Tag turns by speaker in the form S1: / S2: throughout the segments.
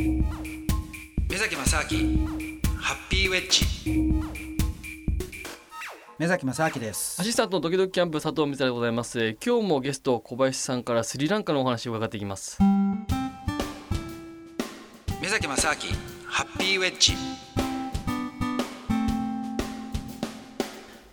S1: 目崎正明ハッピーウェッジ。
S2: 目崎正明です。
S3: アシスタントのドキドキキャンプ佐藤光でございます。えー今日もゲスト小林さんからスリランカのお話を伺っていきます。
S1: 目崎正明ハッピーウェッジ。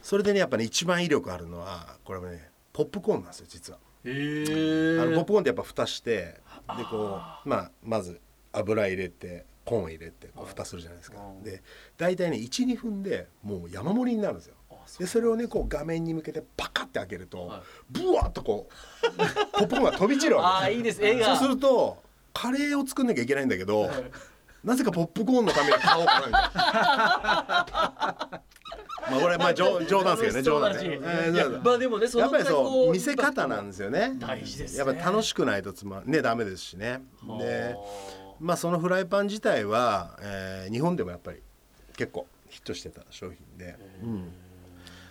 S4: それでねやっぱね一番威力あるのはこれはねポップコーンなんですよ実は。
S3: へ
S4: あのポップコーンってやっぱ蓋してでこうまあまず油入れてコーン入れてこう蓋するじゃないですか。で大体ね12分でもう山盛りになるんですよ。でそれをねこう画面に向けてパカッて開けると、ブワーッとこう ポップコーンが飛び散るわけですよ。
S3: いいです。映
S4: そうするとカレーを作んなきゃいけないんだけど、なぜかポップコーンのために買おうかなみたいな。まあこれまあ冗冗談ですけどね冗談で、
S3: 楽しそうだし。
S4: えー
S3: いや
S4: そう
S3: まあでもね
S4: やっぱりそうう見せ方なんですよね。
S3: 大事ですね。
S4: やっぱり楽しくないとつまねダメですしね。でまあそのフライパン自体は、えー日本でもやっぱり結構ヒットしてた商品で、うん。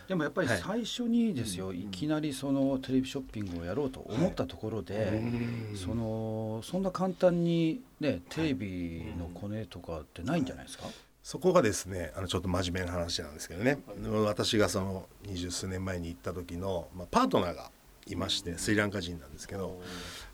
S2: でもやっぱり最初にですよ、いきなりそのテレビショッピングをやろうと思ったところで、そのそんな簡単にねテレビのコネとかってないんじゃないですか、
S4: そこがですねあのちょっと真面目な話なんですけどね、私がその二十数年前に行った時の、まあ、パートナーがいましてスリランカ人なんですけど、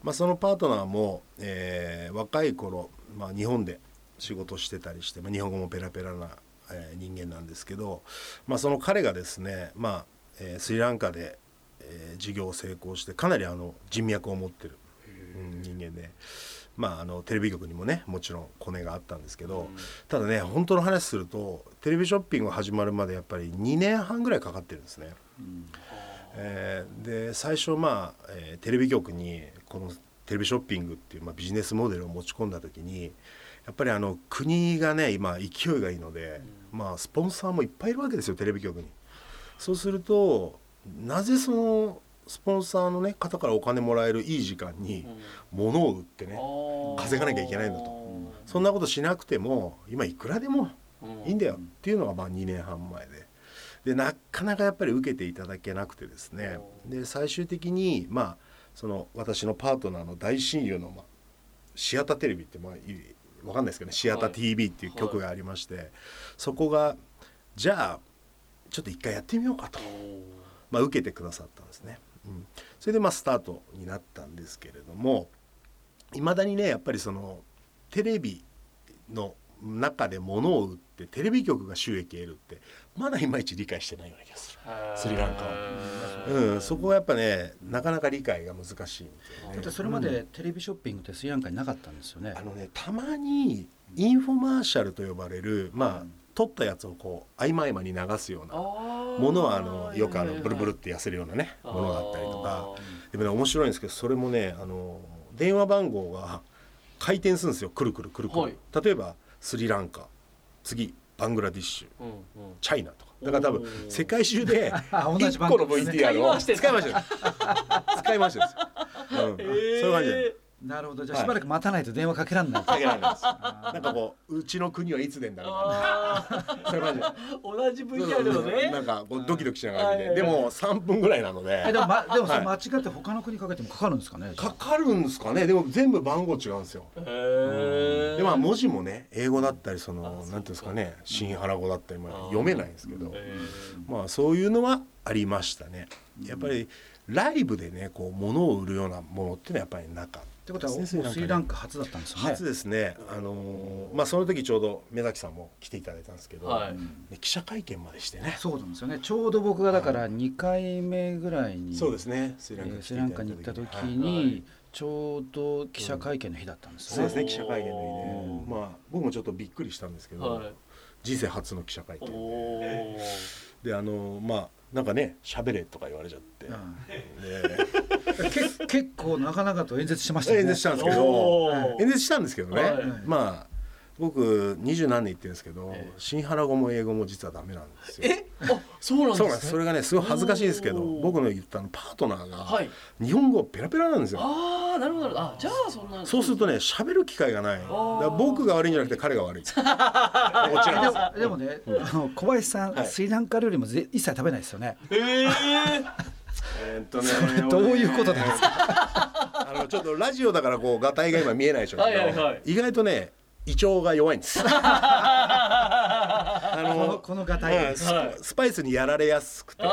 S4: まあ、そのパートナーも、えー若い頃、まあ、日本で仕事してたりして、まあ、日本語もペラペラな、えー人間なんですけど、まあ、その彼がですね、まあえースリランカで、えー事業を成功してかなりあの人脈を持ってる、うん人間で。まあ、あのテレビ局にもねもちろんコネがあったんですけど、ただね本当の話するとテレビショッピング始まるまでやっぱり2年半ぐらいかかってるんですね。うんえーで最初まあ、えーテレビ局にこのテレビショッピングっていう、まあ、ビジネスモデルを持ち込んだ時にやっぱりあの国がね今勢いがいいので、まあスポンサーもいっぱいいるわけですよテレビ局に。そうするとなぜそのスポンサーの、ね、方からお金もらえるいい時間に物を売ってね稼がなきゃいけないんだと。そんなことしなくても今いくらでもいいんだよっていうのがまあ2年半前で。でなかなかやっぱり受けていただけなくてですね。で最終的にまあその私のパートナーの大親友の、まあ、シアターテレビってまあいわかんないですけどねシアター TV っていう曲がありまして、そこがじゃあちょっと一回やってみようかと、まあ、受けてくださったんですね。うん、それでまあスタートになったんですけれどもいまだにねやっぱりそのテレビの中で物を売ってテレビ局が収益得るってまだいまいち理解してないような気がする。スリランカは、うん、そこはやっぱねなかなか理解が難しいね
S2: だってそれまでテレビショッピングってスリランカになかったんですよね、
S4: あのねたまにインフォマーシャルと呼ばれるまあ撮ったやつをこう合間合間に流すようなものはあのよくあのブルブルって痩せるようなねものがあったりとか。でもね面白いんですけどそれもねあの電話番号が回転するんですよ。くるくるくるくる、
S3: はい。
S4: 例えばスリランカ次バングラディッシュチャイナとか。だから多分世界中で
S2: あ同じ
S4: 1個の VTR を
S3: 使い回してんだ
S4: 使い回してる。使い回してるんですよ、うん、そういう感じ。で
S2: なるほど。じゃあしばらく待たないと電話かけられない、
S4: かけられないです。なんかこううちの国はいつでんだろうか。そういう感じで
S3: 同じ VTR をね
S4: なんかこうドキドキしながら見
S3: はい。
S4: てでも3分ぐらいなので。
S2: えでも,、ま、でもそれ
S4: は
S2: 間違って他の国かけてもかかるんですかね、
S4: かかるんですかね。でも全部番号違うんですよ。
S3: へ
S4: でまあ文字もね英語だったりそのなんていうんですかね。新原語だったりまあ読めないんですけど。まあそういうのはありましたね。やっぱりライブでねこう物を売るようなものっていうのはやっぱりなかっ
S2: ってことはもう
S4: ですね
S2: スリランカ初だったんですよね。
S4: 初ですね。あのーまあその時ちょうど目崎さんも来ていただいたんですけど、
S3: はい。
S4: ね記者会見までしてね。
S2: そうなんですよね。ちょうど僕がだから2回目ぐらいに、
S4: そうですね。スリランカ
S2: えースリランカに行った時に、ちょうど記者会見の日だったんですよね、
S4: そうですね。記者会見の日で。まあ僕もちょっとびっくりしたんですけど、
S3: はい。
S4: 人生初の記者会見
S3: おー。
S4: であのまあなんかね喋れとか言われちゃって、で
S2: け結構なかなかと演説しましたよね。
S4: 演説したんですけど。演説したんですけどね、
S3: はい。
S4: まあ僕二十何年言ってるんですけど、新原語も英語も実はダメなんですよ。
S3: え？あそうなんですね。
S4: そうなんです。それがねすごい恥ずかしいですけど僕の言ったあのパートナーが
S3: はい。
S4: 日本語ペラペラなんですよ。
S3: ああなるほど。なるほどあじゃあそんな。
S4: そうするとね喋る機会がない。だ
S3: ー。
S4: から僕が悪いんじゃなくて彼が悪い。もちろんです。
S2: でもね、あの小林さん、
S4: はい。
S2: スリランカ料理もぜ一切食べないですよね。
S3: ええ
S4: えーっとね
S2: どういうことなんですか。
S4: あのちょっとラジオだからこうガタイが今見えないでしょうけど
S3: はいはいはい。
S4: 意外とね胃腸が弱いんです。あ
S2: このこのがたい
S4: スパイスにやられやすくて
S3: あ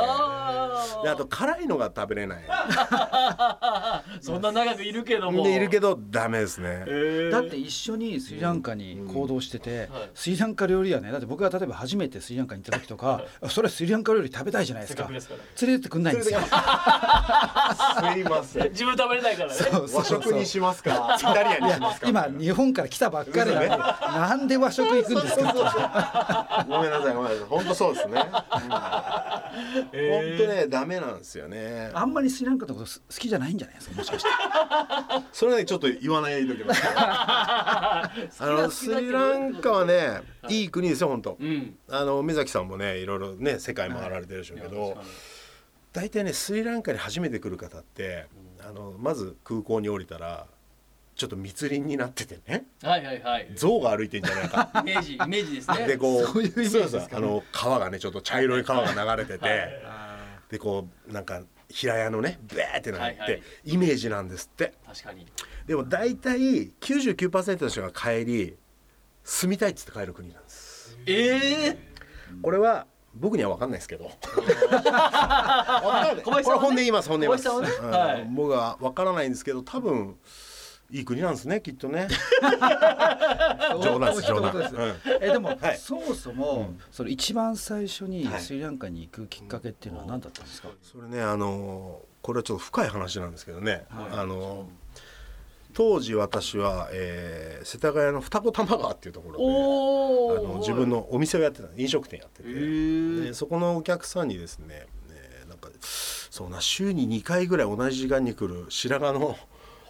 S4: であと辛いのが食べれない。
S3: あ そんな長くいるけども。
S4: でいるけどダメですね。
S3: へー。
S2: だって一緒にスリランカに行動してて、
S3: はい。
S2: スリランカ料理はねだって僕が例えば初めてスリランカに行った時とか、それはスリランカ料理食べたいじゃないですか。連れてってくんないんですよ。
S4: すいません。
S3: 自分食べれないからね。
S2: そうそう
S4: 和食にしますか？イタリアンにしますか？
S2: 今日本から来たばっかりでなんで和食行くんですか？
S4: ごめんなさいごめんなさい。本当そうですね、うん、本当ねダメなんですよね。
S2: あんまりスリランカのことす好きじゃないんじゃないですか？もしかして。
S4: それはねちょっと言わないでおきます あのスリランカはねい。い国ですよ本当。
S3: うん。
S4: あの目崎さんもねいろいろね世界回られてるでしょうけど、大体ねスリランカに初めて来る方って、あのまず空港に降りたらちょっと密林になっててね。
S3: はいはいはい。
S4: 象が歩いてんじゃないか。
S3: イメージイメージですね。
S4: でこう
S2: そういうイメージですかね。
S4: そうそうあの川がねちょっと茶色い川が流れてて、でこうなんか平屋のねベーってなって、
S3: はいはい。
S4: イメージなんですって。
S3: 確かに。
S4: でも大体99%の人が帰り住みたいっつって帰る国なんです。
S3: ええ
S4: これは僕には分かんないですけど。これ本音言います本音言います、
S3: ねはい
S4: うん。僕は分からないんですけど多分いい国なんですねきっとね。冗談です冗談。
S2: ですえでも、
S4: はい。
S2: そもそも、その一番最初に
S4: はい。
S2: スリランカに行くきっかけっていうのは何だったんですか、
S4: それねあのこれはちょっと深い話なんですけどね、
S2: はい。
S4: あの当時私は、えー世田谷の二子玉川っていうところで
S3: おお
S4: あの自分のお店をやってた飲食店やってて、でそこのお客さんにですねねなんかそうな週に2回ぐらい同じ時間に来る白髪の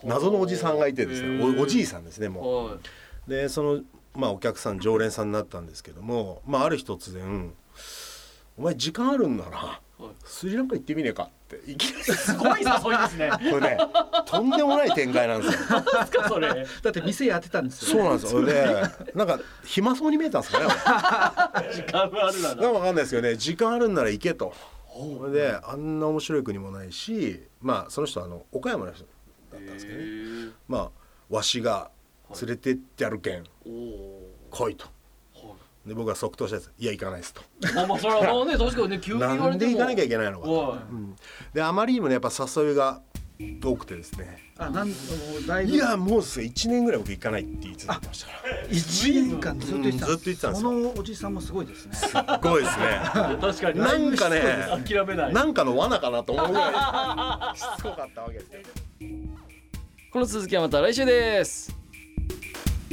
S4: 謎のおじさんがいてですねおおじいさんですねも
S3: は
S4: うでその、まあ、お客さん常連さんになったんですけども、まあ、ある日突然「お前時間あるんな。ら
S3: はい。
S4: スリランカ行ってみねえか」っていきなり。
S3: すごい誘いですね。
S4: これねとんでもない展開なんですよ。
S3: それ。
S2: だって店やってたんですよ、
S4: そうなんですよ。でなんか暇そうに見えたんですかね俺
S3: 時間があるな。
S4: なんかわかんないですけどね時間あるんなら行けと。それであんな面白い国もないしまあその人はあの岡山の人だったんですけどね。まあわしが連れてってやるけん
S3: おお
S4: 来いと。で僕は即答したやついや行かないですと。
S3: まあまあそれはもうね確かにね 急に言わ
S4: なん
S3: れても。
S4: で行かなきゃいけないのかと。
S3: は
S4: うん。であまりにもねやっぱ誘いが多くてですね。
S2: あなんだいぶ。
S4: いやもうすぐ1年ぐらい僕行かないって言い続ましたから。
S2: 1年間ずっと言ってたん
S4: うんずっと言ってたんですよ。
S2: そのおじさんもすごいですね。
S4: すっごいですね。
S3: い 確かに。
S4: なんかね
S3: 諦めない。
S4: なんかの罠かなと思うぐらいしつこかったわけですよ。
S3: この続きはまた来週です「